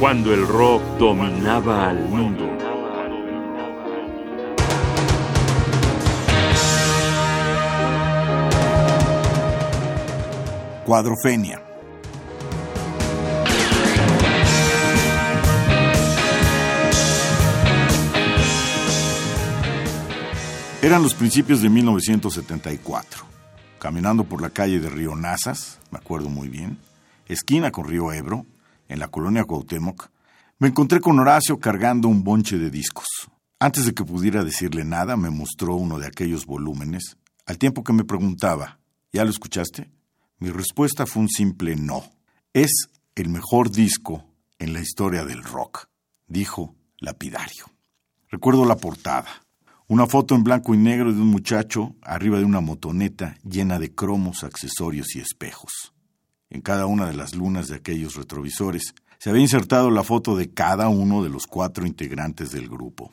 cuando el rock dominaba al mundo. Cuadrofenia. Eran los principios de 1974. Caminando por la calle de Río Nazas, me acuerdo muy bien, esquina con Río Ebro, en la colonia Cuauhtémoc, me encontré con Horacio cargando un bonche de discos. Antes de que pudiera decirle nada, me mostró uno de aquellos volúmenes, al tiempo que me preguntaba, ¿ya lo escuchaste? Mi respuesta fue un simple no. Es el mejor disco en la historia del rock, dijo lapidario. Recuerdo la portada. Una foto en blanco y negro de un muchacho arriba de una motoneta llena de cromos, accesorios y espejos. En cada una de las lunas de aquellos retrovisores se había insertado la foto de cada uno de los cuatro integrantes del grupo.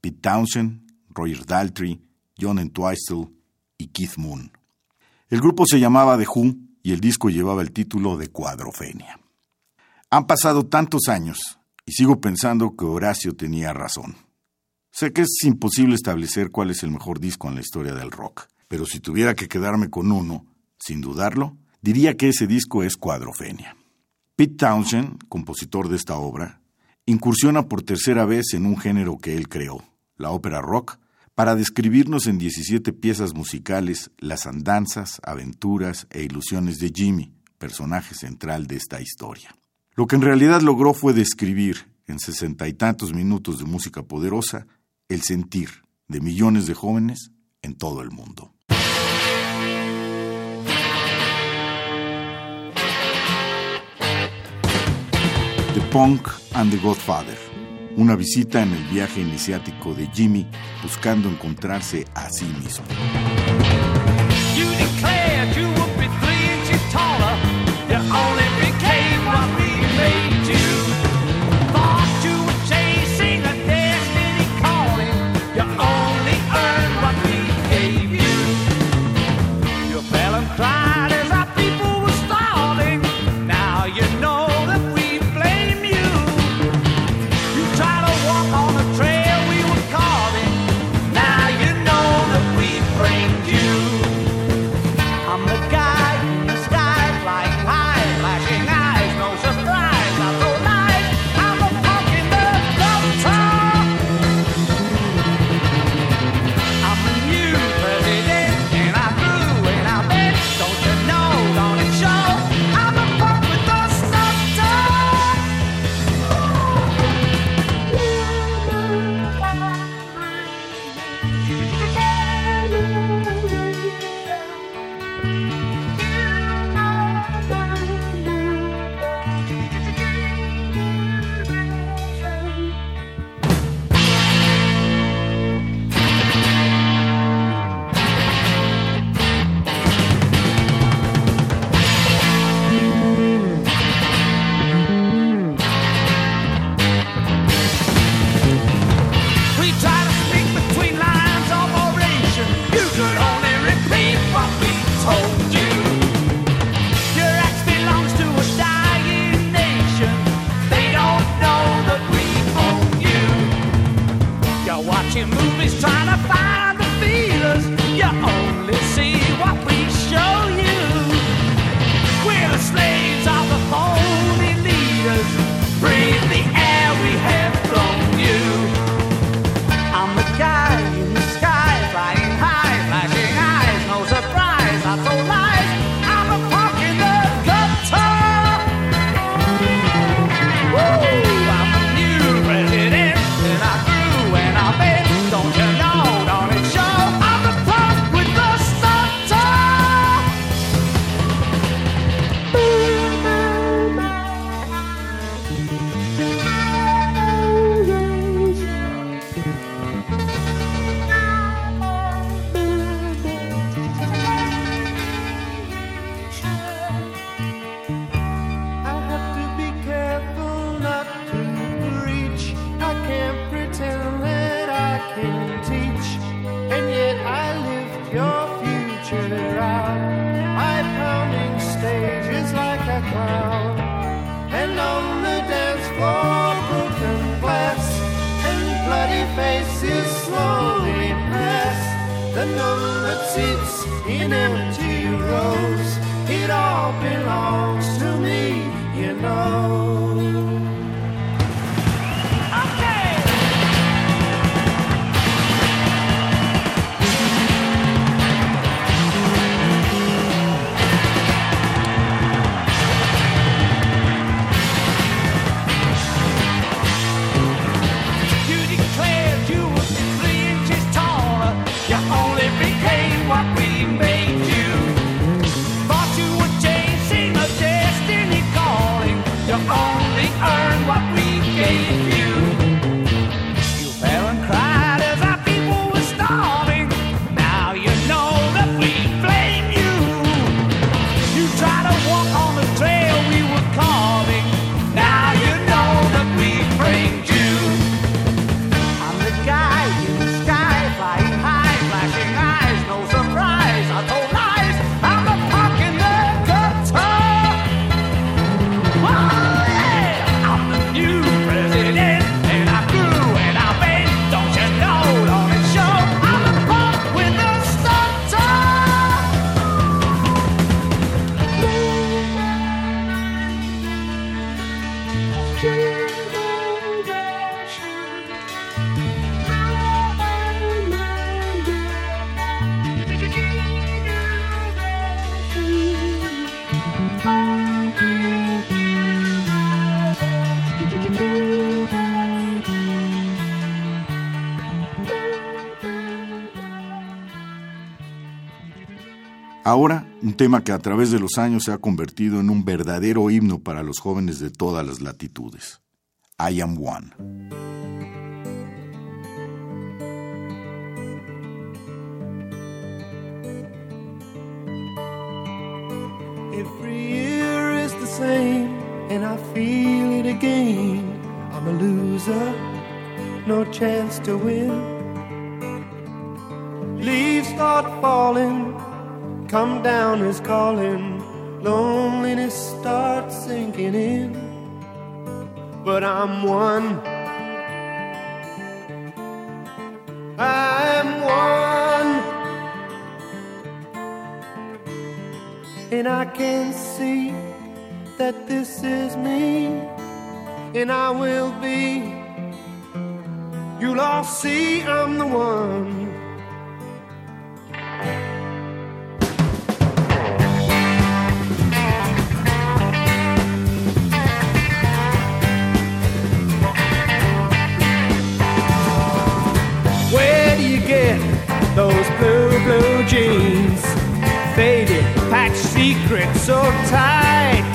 Pete Townsend, Roger Daltrey, John Entwistle y Keith Moon. El grupo se llamaba The Who y el disco llevaba el título de Cuadrofenia. Han pasado tantos años y sigo pensando que Horacio tenía razón. Sé que es imposible establecer cuál es el mejor disco en la historia del rock, pero si tuviera que quedarme con uno, sin dudarlo, diría que ese disco es Cuadrofenia. Pete Townshend, compositor de esta obra, incursiona por tercera vez en un género que él creó, la ópera rock, para describirnos en 17 piezas musicales las andanzas, aventuras e ilusiones de Jimmy, personaje central de esta historia. Lo que en realidad logró fue describir, en sesenta y tantos minutos de música poderosa, el sentir de millones de jóvenes en todo el mundo. The Punk and the Godfather una visita en el viaje iniciático de Jimmy buscando encontrarse a sí mismo. Sits in empty rows. It all belongs to me, you know. You would Amen. you. Ahora, un tema que a través de los años se ha convertido en un verdadero himno para los jóvenes de todas las latitudes. I am one. Every year is the same, and I feel it again. I'm a loser, no chance to win. Leaves start falling, come down is calling. Loneliness starts sinking in. But I'm one. I'm one. And I can see that this is me, and I will be. You'll all see I'm the one. Jeans? Faded, patch secrets so tight.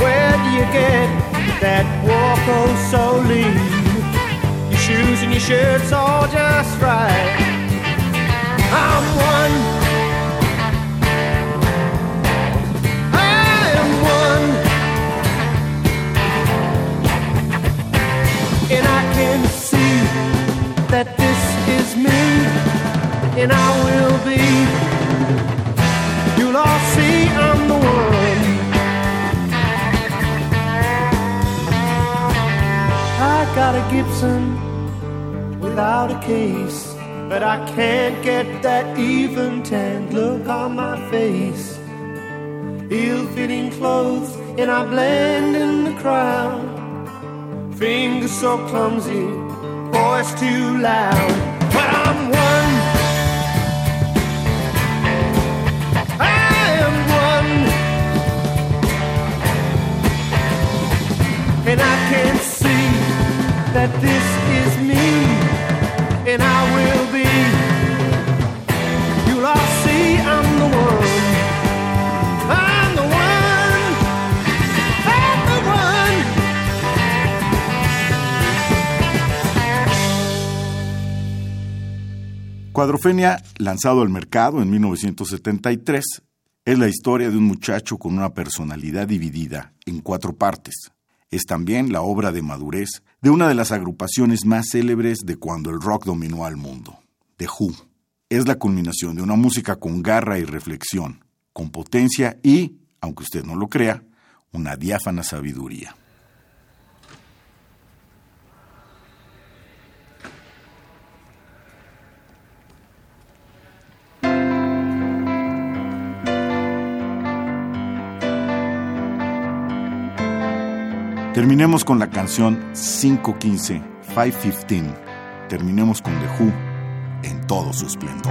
Where do you get that walk oh so lean? Your shoes and your shirts all just right. I'm Gibson without a case, but I can't get that even tanned look on my face. Ill-fitting clothes, and I blend in the crowd. Fingers so clumsy, voice too loud. But I'm one. I am one. And I can that this is me, and I will be. The. Cuadrofenia, lanzado al mercado en 1973, es la historia de un muchacho con una personalidad dividida en cuatro partes. Es también la obra de madurez de una de las agrupaciones más célebres de cuando el rock dominó al mundo, The Who. Es la culminación de una música con garra y reflexión, con potencia y, aunque usted no lo crea, una diáfana sabiduría. Terminemos con la canción 515, 515. Terminemos con The Who en todo su esplendor.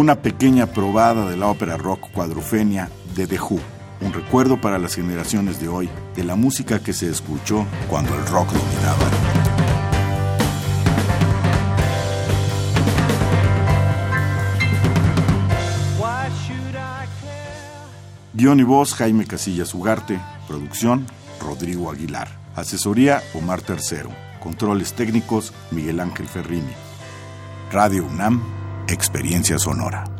una pequeña probada de la ópera rock cuadrofenia de The Who, un recuerdo para las generaciones de hoy de la música que se escuchó cuando el rock dominaba. Guión y voz Jaime Casillas Ugarte. Producción Rodrigo Aguilar. Asesoría Omar Tercero. Controles técnicos Miguel Ángel Ferrini. Radio UNAM Experiencia Sonora.